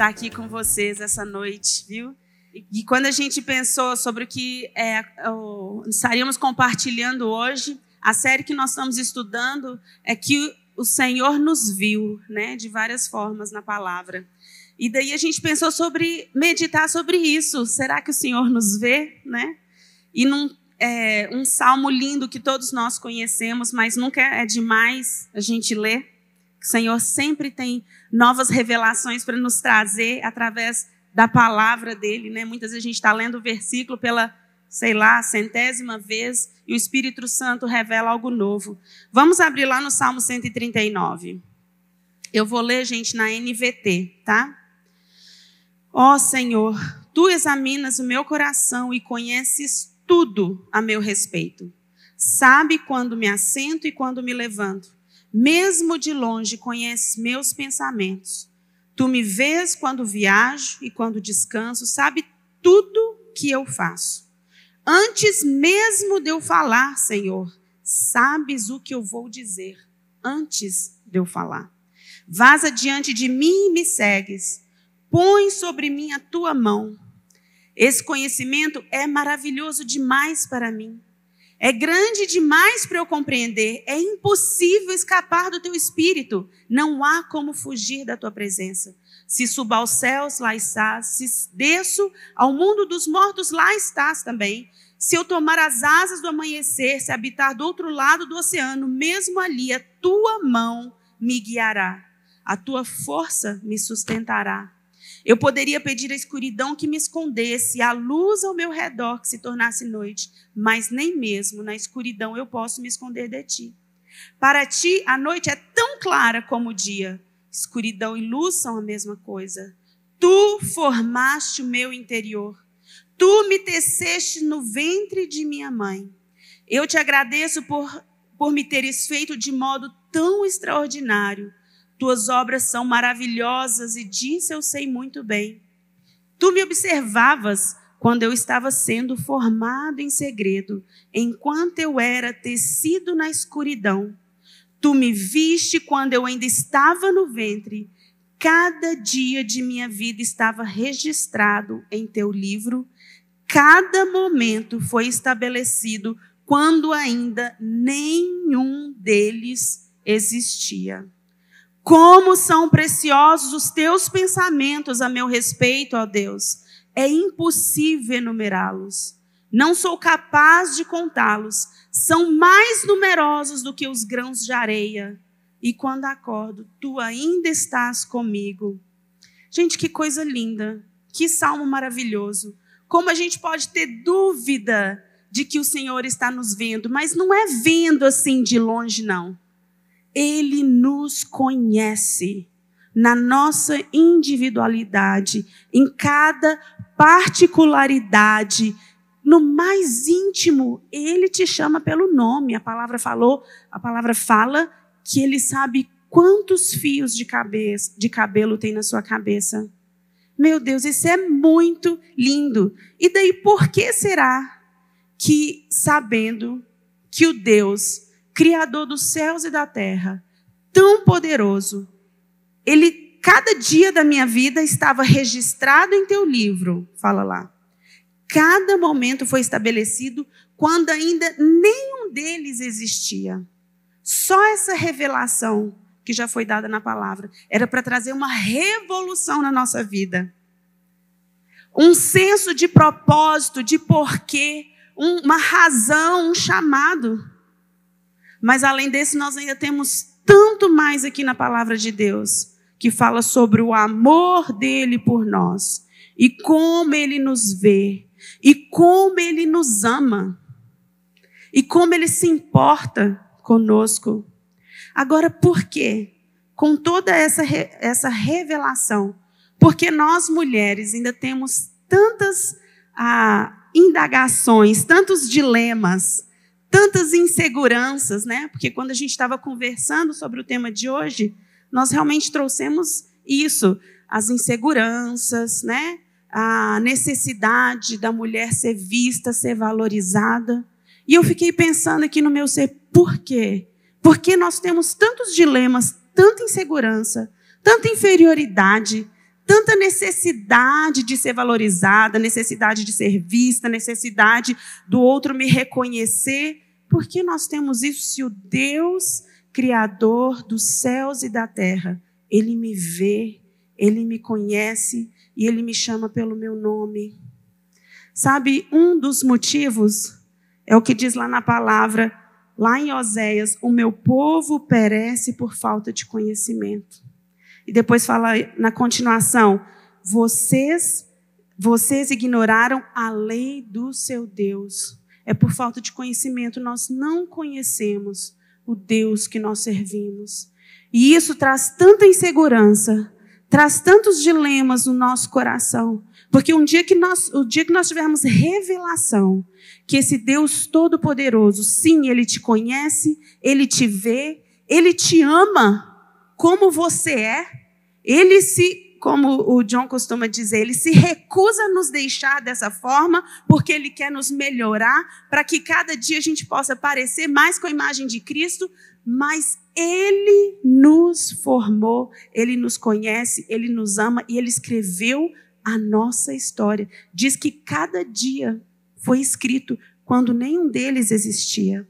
estar aqui com vocês essa noite, viu? E quando a gente pensou sobre o que é, o, estaríamos compartilhando hoje, a série que nós estamos estudando é que o Senhor nos viu, né, de várias formas na palavra. E daí a gente pensou sobre meditar sobre isso. Será que o Senhor nos vê, né? E num é, um salmo lindo que todos nós conhecemos, mas nunca é demais a gente ler. O Senhor sempre tem novas revelações para nos trazer através da palavra dele, né? Muitas vezes a gente está lendo o versículo pela, sei lá, centésima vez e o Espírito Santo revela algo novo. Vamos abrir lá no Salmo 139. Eu vou ler, gente, na NVT, tá? Ó oh, Senhor, tu examinas o meu coração e conheces tudo a meu respeito. Sabe quando me assento e quando me levanto. Mesmo de longe conheces meus pensamentos. Tu me vês quando viajo e quando descanso, sabe tudo que eu faço. Antes mesmo de eu falar, Senhor, sabes o que eu vou dizer antes de eu falar. Vaza diante de mim e me segues. Põe sobre mim a tua mão. Esse conhecimento é maravilhoso demais para mim. É grande demais para eu compreender. É impossível escapar do teu espírito. Não há como fugir da tua presença. Se subo aos céus, lá estás. Se desço ao mundo dos mortos, lá estás também. Se eu tomar as asas do amanhecer, se habitar do outro lado do oceano, mesmo ali a tua mão me guiará. A tua força me sustentará. Eu poderia pedir a escuridão que me escondesse, a luz ao meu redor que se tornasse noite, mas nem mesmo na escuridão eu posso me esconder de ti. Para ti, a noite é tão clara como o dia. Escuridão e luz são a mesma coisa. Tu formaste o meu interior. Tu me teceste no ventre de minha mãe. Eu te agradeço por, por me teres feito de modo tão extraordinário. Tuas obras são maravilhosas e disso eu sei muito bem. Tu me observavas quando eu estava sendo formado em segredo, enquanto eu era tecido na escuridão. Tu me viste quando eu ainda estava no ventre. Cada dia de minha vida estava registrado em teu livro. Cada momento foi estabelecido quando ainda nenhum deles existia. Como são preciosos os teus pensamentos a meu respeito, ó Deus. É impossível enumerá-los. Não sou capaz de contá-los. São mais numerosos do que os grãos de areia. E quando acordo, tu ainda estás comigo. Gente, que coisa linda. Que salmo maravilhoso. Como a gente pode ter dúvida de que o Senhor está nos vendo, mas não é vendo assim de longe, não. Ele nos conhece na nossa individualidade, em cada particularidade, no mais íntimo, ele te chama pelo nome. A palavra falou, a palavra fala que ele sabe quantos fios de cabeça, de cabelo tem na sua cabeça. Meu Deus, isso é muito lindo. E daí por que será que sabendo que o Deus Criador dos céus e da terra, tão poderoso. Ele, cada dia da minha vida estava registrado em teu livro, fala lá. Cada momento foi estabelecido quando ainda nenhum deles existia. Só essa revelação que já foi dada na palavra era para trazer uma revolução na nossa vida. Um senso de propósito, de porquê, uma razão, um chamado. Mas além desse, nós ainda temos tanto mais aqui na palavra de Deus, que fala sobre o amor dele por nós e como ele nos vê e como ele nos ama e como ele se importa conosco. Agora, por quê? Com toda essa, essa revelação, porque nós mulheres ainda temos tantas ah, indagações, tantos dilemas, tantas inseguranças, né? Porque quando a gente estava conversando sobre o tema de hoje, nós realmente trouxemos isso, as inseguranças, né? A necessidade da mulher ser vista, ser valorizada. E eu fiquei pensando aqui no meu ser, por quê? Porque nós temos tantos dilemas, tanta insegurança, tanta inferioridade, tanta necessidade de ser valorizada, necessidade de ser vista, necessidade do outro me reconhecer. Por que nós temos isso se o Deus Criador dos céus e da terra, Ele me vê, Ele me conhece e Ele me chama pelo meu nome? Sabe, um dos motivos é o que diz lá na palavra, lá em Oséias: o meu povo perece por falta de conhecimento. E depois fala na continuação: vocês, vocês ignoraram a lei do seu Deus. É por falta de conhecimento, nós não conhecemos o Deus que nós servimos. E isso traz tanta insegurança, traz tantos dilemas no nosso coração. Porque um dia que nós, o dia que nós tivermos revelação que esse Deus todo-poderoso, sim, ele te conhece, ele te vê, ele te ama como você é, ele se, como o John costuma dizer, ele se recusa a nos deixar dessa forma, porque ele quer nos melhorar, para que cada dia a gente possa parecer mais com a imagem de Cristo, mas ele nos formou, ele nos conhece, ele nos ama e ele escreveu a nossa história. Diz que cada dia foi escrito quando nenhum deles existia.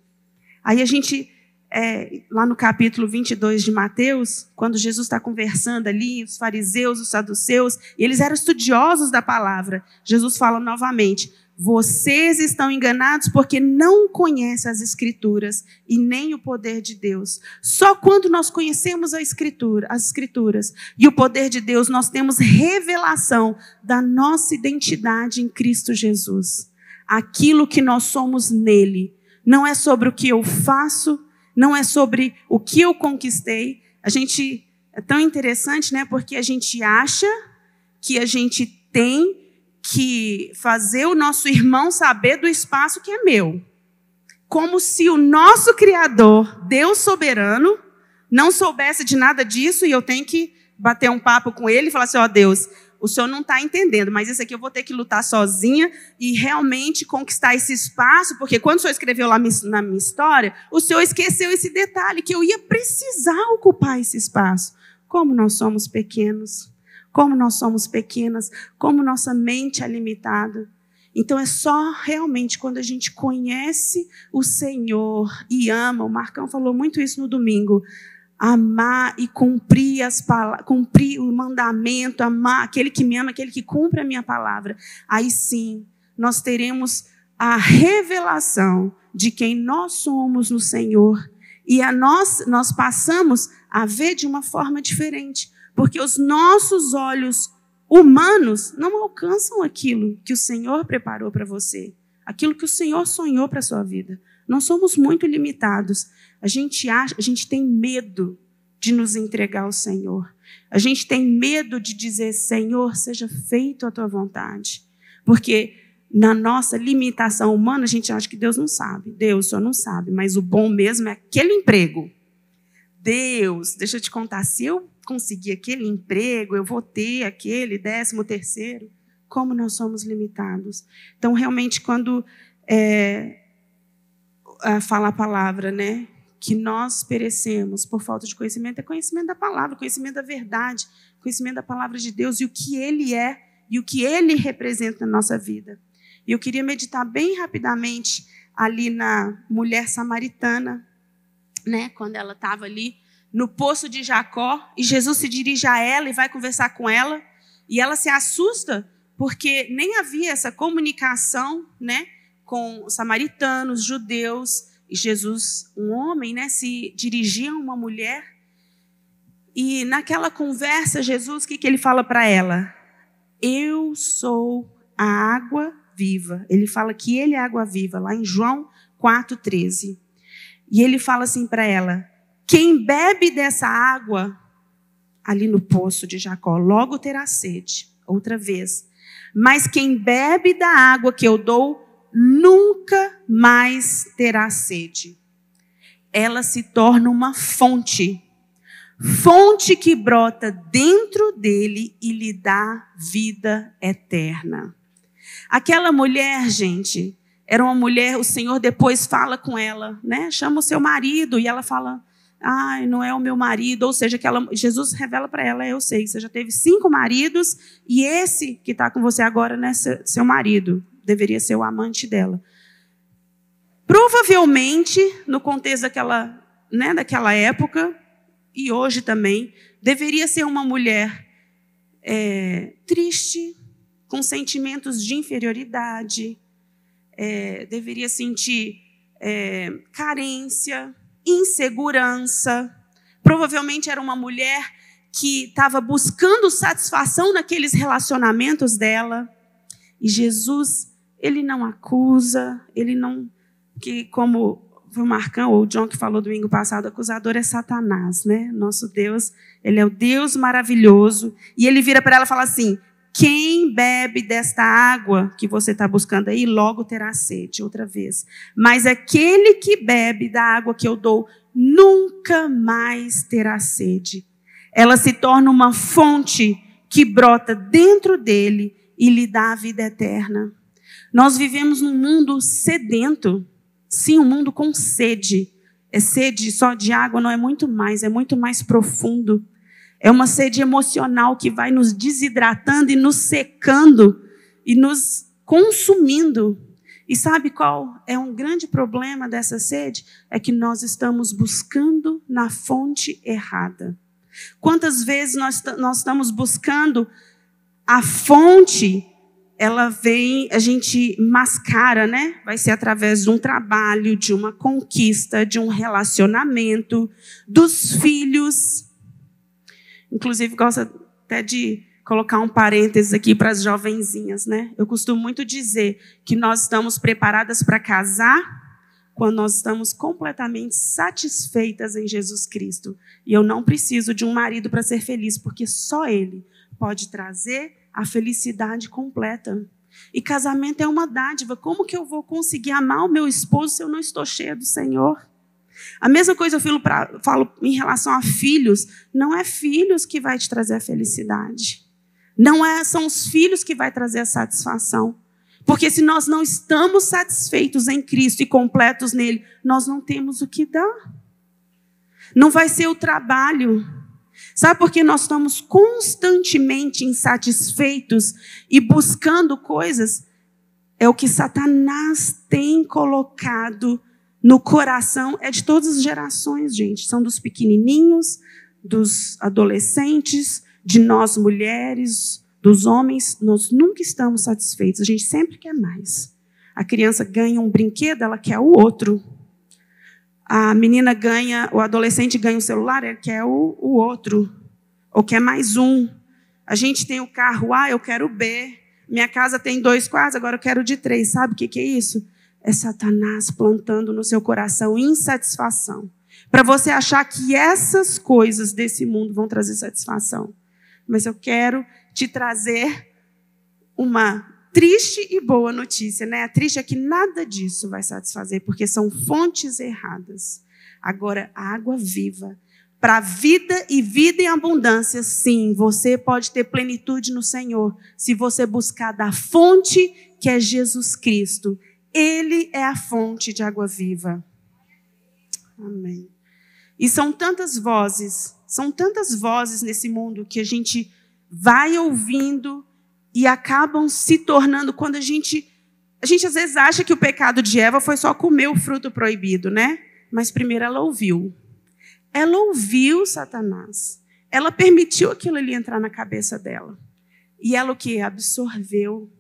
Aí a gente, é, lá no capítulo 22 de Mateus, quando Jesus está conversando ali, os fariseus, os saduceus, eles eram estudiosos da palavra, Jesus fala novamente: vocês estão enganados porque não conhecem as Escrituras e nem o poder de Deus. Só quando nós conhecemos a Escritura, as Escrituras e o poder de Deus, nós temos revelação da nossa identidade em Cristo Jesus. Aquilo que nós somos nele. Não é sobre o que eu faço, não é sobre o que eu conquistei. A gente é tão interessante, né? Porque a gente acha que a gente tem que fazer o nosso irmão saber do espaço que é meu. Como se o nosso Criador, Deus soberano, não soubesse de nada disso e eu tenho que bater um papo com ele e falar assim: ó oh, Deus, o senhor não está entendendo, mas isso aqui eu vou ter que lutar sozinha e realmente conquistar esse espaço, porque quando o senhor escreveu lá na minha história, o senhor esqueceu esse detalhe, que eu ia precisar ocupar esse espaço. Como nós somos pequenos como nós somos pequenas, como nossa mente é limitada. Então é só realmente quando a gente conhece o Senhor e ama, o Marcão falou muito isso no domingo, amar e cumprir as cumprir o mandamento, amar aquele que me ama, aquele que cumpre a minha palavra. Aí sim, nós teremos a revelação de quem nós somos no Senhor e a nós nós passamos a ver de uma forma diferente. Porque os nossos olhos humanos não alcançam aquilo que o Senhor preparou para você, aquilo que o Senhor sonhou para a sua vida. Nós somos muito limitados. A gente acha, a gente tem medo de nos entregar ao Senhor. A gente tem medo de dizer, Senhor, seja feito a tua vontade. Porque na nossa limitação humana, a gente acha que Deus não sabe. Deus só não sabe, mas o bom mesmo é aquele emprego. Deus, deixa eu te contar, se eu conseguir aquele emprego, eu vou ter aquele décimo terceiro. Como nós somos limitados. Então, realmente, quando é, fala a palavra, né? Que nós perecemos por falta de conhecimento, é conhecimento da palavra, conhecimento da verdade, conhecimento da palavra de Deus e o que Ele é e o que Ele representa na nossa vida. E eu queria meditar bem rapidamente ali na mulher samaritana, né? Quando ela estava ali no poço de Jacó e Jesus se dirige a ela e vai conversar com ela e ela se assusta porque nem havia essa comunicação, né, com os samaritanos, judeus e Jesus, um homem, né, se dirigia a uma mulher e naquela conversa Jesus, o que, que ele fala para ela? Eu sou a água viva. Ele fala que ele é água viva, lá em João 4,13. E ele fala assim para ela: quem bebe dessa água ali no poço de Jacó, logo terá sede, outra vez. Mas quem bebe da água que eu dou, nunca mais terá sede. Ela se torna uma fonte, fonte que brota dentro dele e lhe dá vida eterna. Aquela mulher, gente, era uma mulher, o Senhor depois fala com ela, né? Chama o seu marido e ela fala: ai, não é o meu marido, ou seja, que ela, Jesus revela para ela, eu sei, você já teve cinco maridos e esse que está com você agora não é seu marido, deveria ser o amante dela. Provavelmente, no contexto daquela, né, daquela época, e hoje também, deveria ser uma mulher é, triste, com sentimentos de inferioridade, é, deveria sentir é, carência, insegurança. Provavelmente era uma mulher que estava buscando satisfação naqueles relacionamentos dela. E Jesus, ele não acusa, ele não. Que, como o Marcão ou o John que falou domingo passado, o acusador é Satanás, né? Nosso Deus, ele é o Deus maravilhoso. E ele vira para ela e fala assim: quem bebe desta água que você está buscando aí, logo terá sede outra vez. Mas aquele que bebe da água que eu dou, nunca mais terá sede. Ela se torna uma fonte que brota dentro dele e lhe dá a vida eterna. Nós vivemos num mundo sedento, sim, um mundo com sede. É sede só de água, não é muito mais, é muito mais profundo. É uma sede emocional que vai nos desidratando e nos secando e nos consumindo. E sabe qual é um grande problema dessa sede? É que nós estamos buscando na fonte errada. Quantas vezes nós, nós estamos buscando a fonte, ela vem, a gente mascara, né? Vai ser através de um trabalho, de uma conquista, de um relacionamento, dos filhos Inclusive, gosto até de colocar um parênteses aqui para as jovenzinhas, né? Eu costumo muito dizer que nós estamos preparadas para casar quando nós estamos completamente satisfeitas em Jesus Cristo. E eu não preciso de um marido para ser feliz, porque só Ele pode trazer a felicidade completa. E casamento é uma dádiva. Como que eu vou conseguir amar o meu esposo se eu não estou cheia do Senhor? A mesma coisa eu falo, pra, falo em relação a filhos. Não é filhos que vai te trazer a felicidade. Não é, são os filhos que vai trazer a satisfação. Porque se nós não estamos satisfeitos em Cristo e completos nele, nós não temos o que dar. Não vai ser o trabalho. Sabe por que nós estamos constantemente insatisfeitos e buscando coisas? É o que Satanás tem colocado no coração é de todas as gerações, gente. São dos pequenininhos, dos adolescentes, de nós mulheres, dos homens. Nós nunca estamos satisfeitos. A gente sempre quer mais. A criança ganha um brinquedo, ela quer o outro. A menina ganha, o adolescente ganha um celular, ele quer o, o outro. Ou quer mais um. A gente tem o carro A, eu quero o B. Minha casa tem dois quartos, agora eu quero de três. Sabe o que, que é isso? é Satanás plantando no seu coração insatisfação. Para você achar que essas coisas desse mundo vão trazer satisfação. Mas eu quero te trazer uma triste e boa notícia, né? A triste é que nada disso vai satisfazer, porque são fontes erradas. Agora, a água viva, para vida e vida em abundância, sim, você pode ter plenitude no Senhor, se você buscar da fonte que é Jesus Cristo ele é a fonte de água viva. Amém. E são tantas vozes, são tantas vozes nesse mundo que a gente vai ouvindo e acabam se tornando quando a gente a gente às vezes acha que o pecado de Eva foi só comer o fruto proibido, né? Mas primeiro ela ouviu. Ela ouviu Satanás. Ela permitiu aquilo ali entrar na cabeça dela. E ela o que? Absorveu.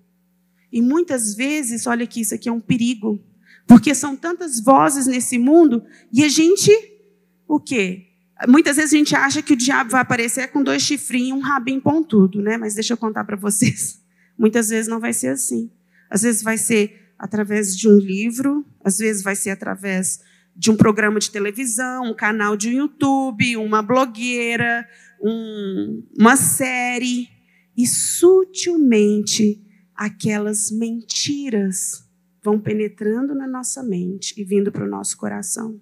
E muitas vezes, olha aqui, isso aqui é um perigo, porque são tantas vozes nesse mundo e a gente, o quê? Muitas vezes a gente acha que o diabo vai aparecer com dois chifrinhos e um rabinho pontudo, né? Mas deixa eu contar para vocês. Muitas vezes não vai ser assim. Às vezes vai ser através de um livro, às vezes vai ser através de um programa de televisão, um canal de YouTube, uma blogueira, um, uma série. E sutilmente aquelas mentiras vão penetrando na nossa mente e vindo para o nosso coração.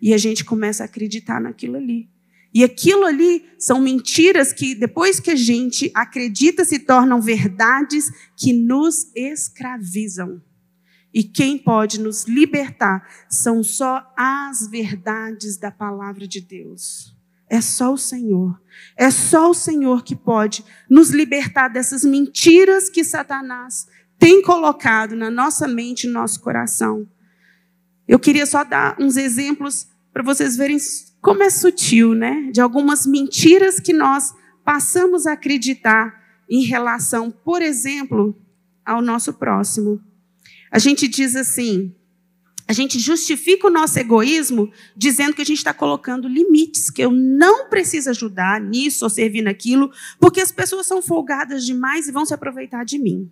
E a gente começa a acreditar naquilo ali. E aquilo ali são mentiras que, depois que a gente acredita, se tornam verdades que nos escravizam. E quem pode nos libertar são só as verdades da palavra de Deus. É só o Senhor. É só o Senhor que pode nos libertar dessas mentiras que Satanás tem colocado na nossa mente e no nosso coração. Eu queria só dar uns exemplos para vocês verem como é sutil, né? De algumas mentiras que nós passamos a acreditar em relação, por exemplo, ao nosso próximo. A gente diz assim, a gente justifica o nosso egoísmo dizendo que a gente está colocando limites, que eu não preciso ajudar nisso ou servir naquilo, porque as pessoas são folgadas demais e vão se aproveitar de mim.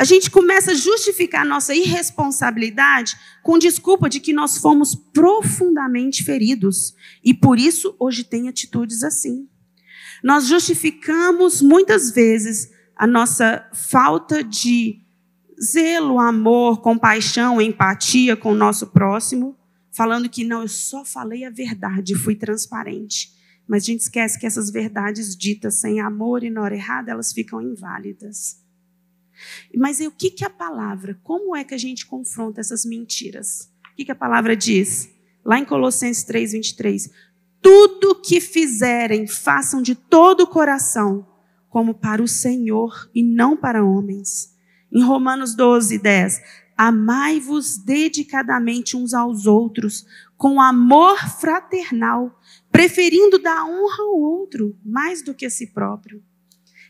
A gente começa a justificar a nossa irresponsabilidade com desculpa de que nós fomos profundamente feridos e por isso hoje tem atitudes assim. Nós justificamos muitas vezes a nossa falta de zelo, amor, compaixão, empatia com o nosso próximo, falando que não, eu só falei a verdade, fui transparente. Mas a gente esquece que essas verdades ditas sem amor e na hora errada, elas ficam inválidas. Mas o que, que a palavra, como é que a gente confronta essas mentiras? O que, que a palavra diz? Lá em Colossenses 3, 23. Tudo que fizerem, façam de todo o coração, como para o Senhor e não para homens. Em Romanos 12, 10. Amai-vos dedicadamente uns aos outros, com amor fraternal, preferindo dar honra ao outro mais do que a si próprio.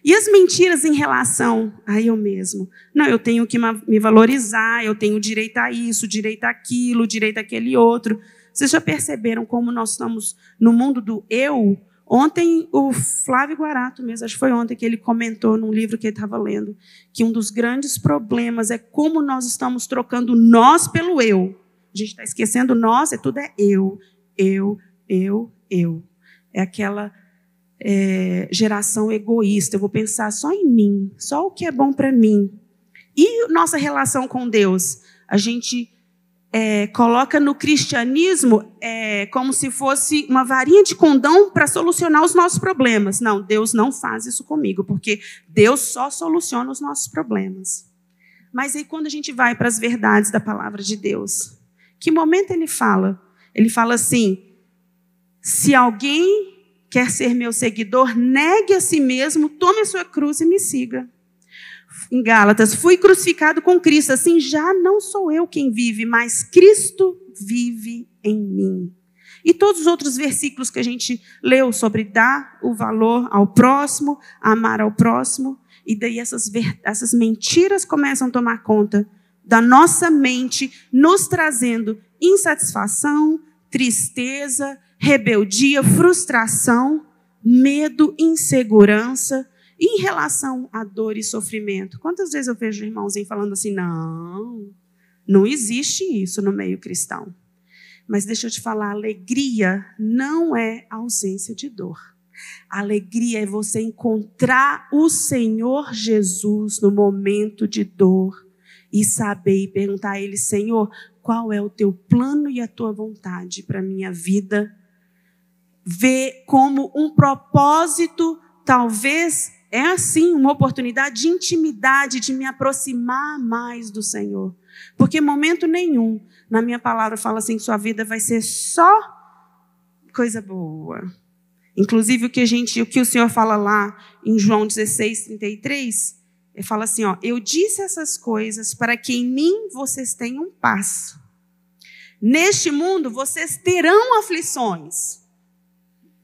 E as mentiras em relação a eu mesmo? Não, eu tenho que me valorizar, eu tenho direito a isso, direito àquilo, direito àquele outro. Vocês já perceberam como nós estamos no mundo do eu? Ontem, o Flávio Guarato mesmo, acho que foi ontem que ele comentou num livro que ele estava lendo, que um dos grandes problemas é como nós estamos trocando nós pelo eu. A gente está esquecendo nós, é tudo é eu, eu, eu, eu. É aquela é, geração egoísta. Eu vou pensar só em mim, só o que é bom para mim. E nossa relação com Deus? A gente é, coloca no cristianismo é, como se fosse uma varinha de condão para solucionar os nossos problemas. Não, Deus não faz isso comigo, porque Deus só soluciona os nossos problemas. Mas aí quando a gente vai para as verdades da palavra de Deus, que momento ele fala? Ele fala assim: se alguém quer ser meu seguidor, negue a si mesmo, tome a sua cruz e me siga. Em Gálatas, fui crucificado com Cristo, assim já não sou eu quem vive, mas Cristo vive em mim. E todos os outros versículos que a gente leu sobre dar o valor ao próximo, amar ao próximo, e daí essas, essas mentiras começam a tomar conta da nossa mente, nos trazendo insatisfação, tristeza, rebeldia, frustração, medo, insegurança. Em relação à dor e sofrimento, quantas vezes eu vejo irmãozinho falando assim: não, não existe isso no meio cristão. Mas deixa eu te falar: alegria não é ausência de dor. Alegria é você encontrar o Senhor Jesus no momento de dor e saber e perguntar a Ele: Senhor, qual é o teu plano e a tua vontade para a minha vida vê como um propósito, talvez é assim, uma oportunidade de intimidade, de me aproximar mais do Senhor. Porque momento nenhum na minha palavra fala assim que sua vida vai ser só coisa boa. Inclusive o que a gente, o que o Senhor fala lá em João 16, 33, ele fala assim, ó, eu disse essas coisas para que em mim vocês tenham paz. Neste mundo vocês terão aflições.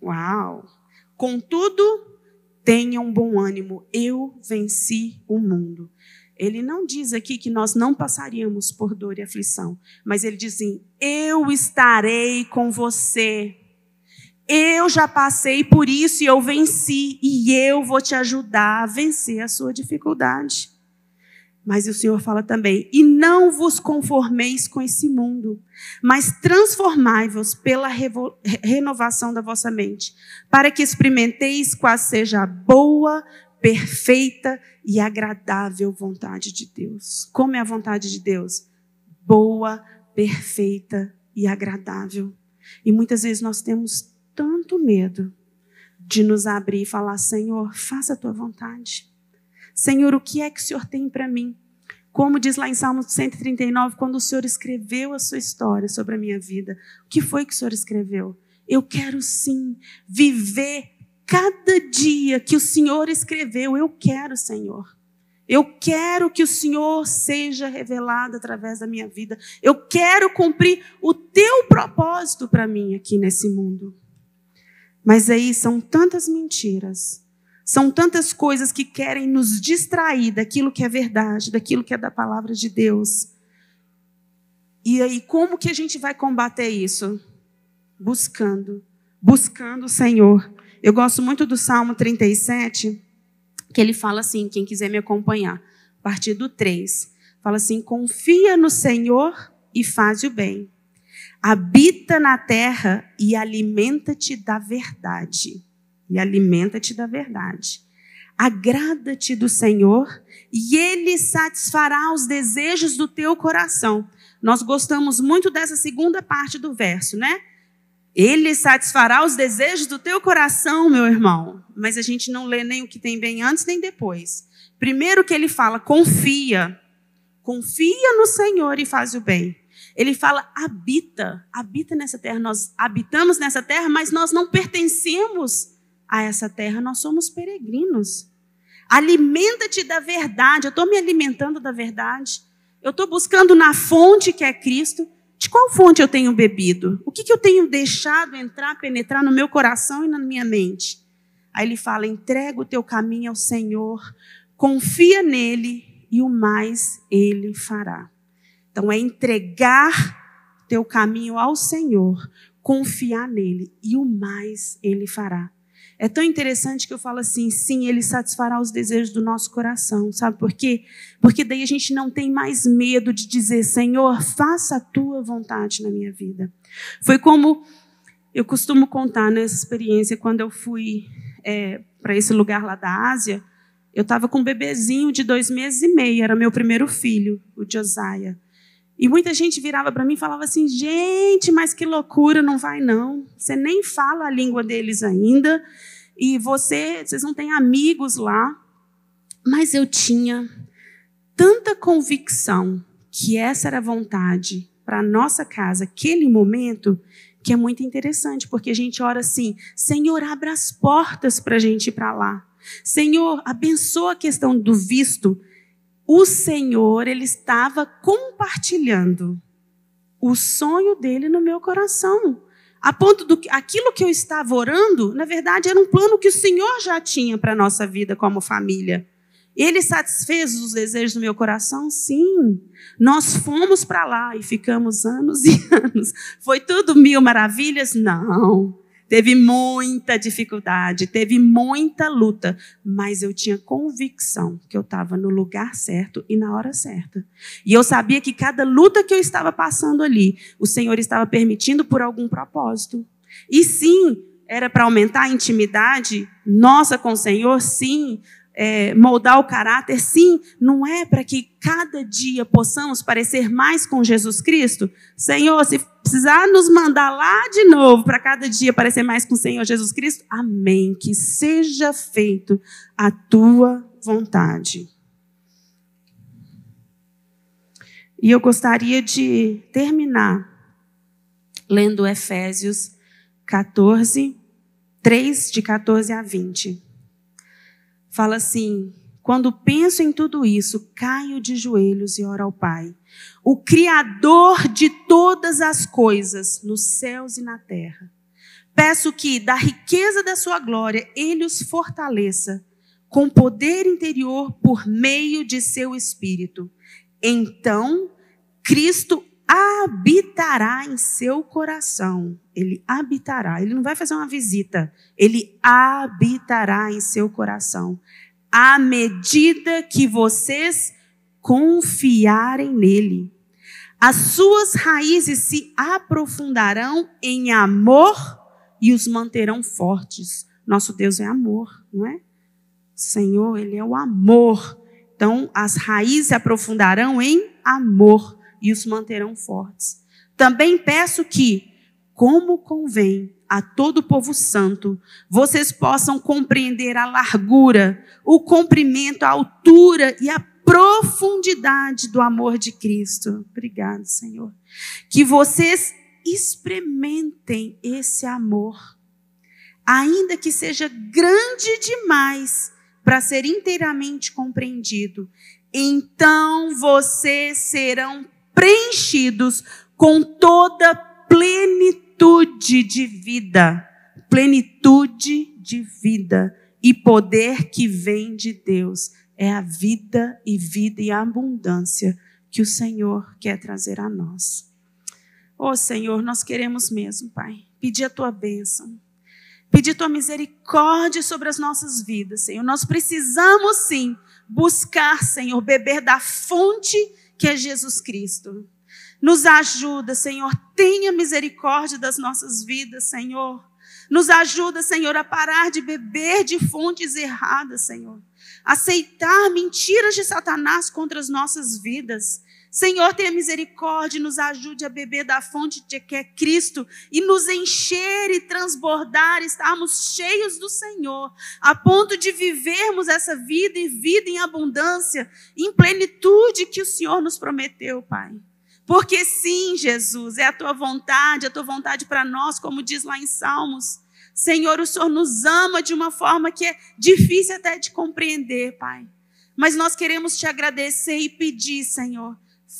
Uau! Contudo, tenham bom ânimo, eu venci o mundo. Ele não diz aqui que nós não passaríamos por dor e aflição, mas ele diz assim: eu estarei com você. Eu já passei por isso e eu venci, e eu vou te ajudar a vencer a sua dificuldade. Mas o Senhor fala também: e não vos conformeis com esse mundo, mas transformai-vos pela renovação da vossa mente, para que experimenteis qual seja a boa, perfeita e agradável vontade de Deus. Como é a vontade de Deus? Boa, perfeita e agradável. E muitas vezes nós temos tanto medo de nos abrir e falar: Senhor, faça a tua vontade. Senhor, o que é que o Senhor tem para mim? Como diz lá em Salmo 139, quando o Senhor escreveu a sua história sobre a minha vida, o que foi que o Senhor escreveu? Eu quero sim viver cada dia que o Senhor escreveu. Eu quero, Senhor. Eu quero que o Senhor seja revelado através da minha vida. Eu quero cumprir o teu propósito para mim aqui nesse mundo. Mas aí são tantas mentiras, são tantas coisas que querem nos distrair daquilo que é verdade, daquilo que é da palavra de Deus. E aí, como que a gente vai combater isso? Buscando, buscando o Senhor. Eu gosto muito do Salmo 37, que ele fala assim, quem quiser me acompanhar, a partir do 3, fala assim: confia no Senhor e faz o bem. Habita na terra e alimenta-te da verdade. E alimenta-te da verdade. Agrada-te do Senhor e ele satisfará os desejos do teu coração. Nós gostamos muito dessa segunda parte do verso, né? Ele satisfará os desejos do teu coração, meu irmão. Mas a gente não lê nem o que tem bem antes nem depois. Primeiro que ele fala, confia. Confia no Senhor e faz o bem. Ele fala, habita, habita nessa terra. Nós habitamos nessa terra, mas nós não pertencemos a essa terra, nós somos peregrinos. Alimenta-te da verdade. Eu estou me alimentando da verdade. Eu estou buscando na fonte que é Cristo. De qual fonte eu tenho bebido? O que, que eu tenho deixado entrar, penetrar no meu coração e na minha mente? Aí ele fala: entrega o teu caminho ao Senhor, confia nele e o mais ele fará. Então é entregar teu caminho ao Senhor, confiar nele e o mais ele fará. É tão interessante que eu falo assim, sim, ele satisfará os desejos do nosso coração, sabe por quê? Porque daí a gente não tem mais medo de dizer, Senhor, faça a tua vontade na minha vida. Foi como eu costumo contar nessa experiência, quando eu fui é, para esse lugar lá da Ásia, eu estava com um bebezinho de dois meses e meio, era meu primeiro filho, o Josiah. E muita gente virava para mim e falava assim: gente, mas que loucura, não vai não. Você nem fala a língua deles ainda. E você, vocês não têm amigos lá. Mas eu tinha tanta convicção que essa era a vontade para nossa casa, aquele momento, que é muito interessante, porque a gente ora assim: Senhor, abra as portas para a gente ir para lá. Senhor, abençoa a questão do visto o Senhor, ele estava compartilhando o sonho dele no meu coração. A ponto do que aquilo que eu estava orando, na verdade, era um plano que o Senhor já tinha para a nossa vida como família. Ele satisfez os desejos do meu coração? Sim. Nós fomos para lá e ficamos anos e anos. Foi tudo mil maravilhas? Não. Teve muita dificuldade, teve muita luta, mas eu tinha convicção que eu estava no lugar certo e na hora certa. E eu sabia que cada luta que eu estava passando ali, o Senhor estava permitindo por algum propósito. E sim, era para aumentar a intimidade nossa com o Senhor, sim, é, moldar o caráter, sim, não é para que cada dia possamos parecer mais com Jesus Cristo? Senhor, se precisar nos mandar lá de novo para cada dia parecer mais com o Senhor Jesus Cristo, amém. Que seja feito a tua vontade. E eu gostaria de terminar lendo Efésios 14, 3, de 14 a 20 fala assim: quando penso em tudo isso, caio de joelhos e oro ao Pai, o Criador de todas as coisas, nos céus e na terra. Peço que, da riqueza da sua glória, Ele os fortaleça com poder interior por meio de seu Espírito. Então, Cristo habitará em seu coração. Ele habitará. Ele não vai fazer uma visita. Ele habitará em seu coração. À medida que vocês confiarem nele. As suas raízes se aprofundarão em amor e os manterão fortes. Nosso Deus é amor, não é? Senhor, Ele é o amor. Então, as raízes se aprofundarão em amor e os manterão fortes. Também peço que, como convém a todo o povo santo, vocês possam compreender a largura, o comprimento, a altura e a profundidade do amor de Cristo. Obrigado, Senhor. Que vocês experimentem esse amor, ainda que seja grande demais para ser inteiramente compreendido. Então vocês serão preenchidos com toda plenitude de vida, plenitude de vida e poder que vem de Deus. É a vida e vida e abundância que o Senhor quer trazer a nós. Oh Senhor, nós queremos mesmo, Pai, pedir a tua bênção, pedir tua misericórdia sobre as nossas vidas, Senhor. Nós precisamos sim buscar, Senhor, beber da fonte que é Jesus Cristo. Nos ajuda, Senhor, tenha misericórdia das nossas vidas, Senhor. Nos ajuda, Senhor, a parar de beber de fontes erradas, Senhor. Aceitar mentiras de Satanás contra as nossas vidas. Senhor, tenha misericórdia e nos ajude a beber da fonte que é Cristo e nos encher e transbordar, estarmos cheios do Senhor, a ponto de vivermos essa vida e vida em abundância, em plenitude que o Senhor nos prometeu, Pai. Porque sim, Jesus, é a tua vontade, a tua vontade para nós, como diz lá em Salmos. Senhor, o Senhor nos ama de uma forma que é difícil até de compreender, Pai. Mas nós queremos te agradecer e pedir, Senhor,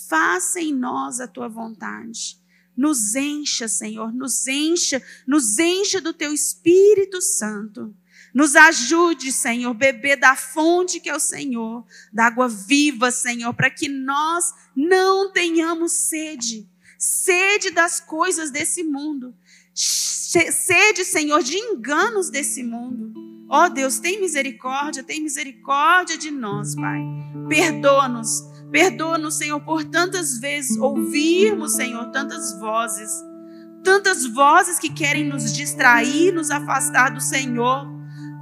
faça em nós a tua vontade. Nos encha, Senhor, nos encha, nos encha do teu Espírito Santo. Nos ajude, Senhor, beber da fonte que é o Senhor, da água viva, Senhor, para que nós não tenhamos sede, sede das coisas desse mundo, sede, Senhor, de enganos desse mundo. Ó oh, Deus, tem misericórdia, tem misericórdia de nós, Pai. Perdoa-nos Perdoa-nos, Senhor, por tantas vezes ouvirmos, Senhor, tantas vozes, tantas vozes que querem nos distrair, nos afastar do Senhor.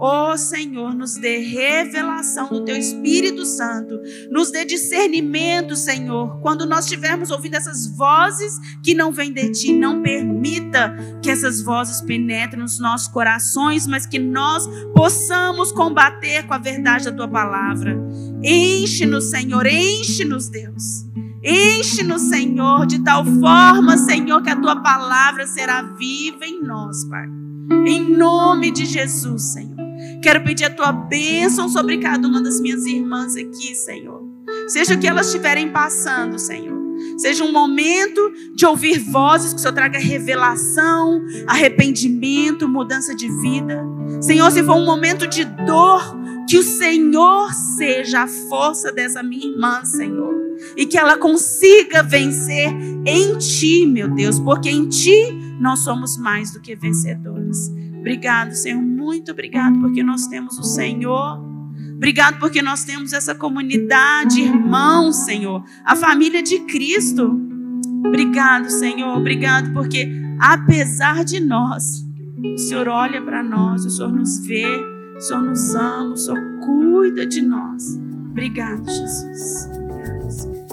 Oh Senhor, nos dê revelação do Teu Espírito Santo, nos dê discernimento, Senhor. Quando nós estivermos ouvindo essas vozes que não vêm de Ti, não permita que essas vozes penetrem nos nossos corações, mas que nós possamos combater com a verdade da Tua palavra. Enche-nos, Senhor, enche-nos, Deus. Enche-nos, Senhor, de tal forma, Senhor, que a Tua palavra será viva em nós, Pai. Em nome de Jesus, Senhor. Quero pedir a tua bênção sobre cada uma das minhas irmãs aqui, Senhor. Seja o que elas estiverem passando, Senhor. Seja um momento de ouvir vozes que o Senhor traga revelação, arrependimento, mudança de vida. Senhor, se for um momento de dor, que o Senhor seja a força dessa minha irmã, Senhor. E que ela consiga vencer em Ti, meu Deus, porque em Ti nós somos mais do que vencedores. Obrigado, Senhor. Muito obrigado, porque nós temos o Senhor. Obrigado, porque nós temos essa comunidade, irmãos, Senhor. A família de Cristo. Obrigado, Senhor. Obrigado, porque apesar de nós, o Senhor olha para nós, o Senhor nos vê, o Senhor nos ama, o Senhor cuida de nós. Obrigado, Jesus. Obrigado, Senhor.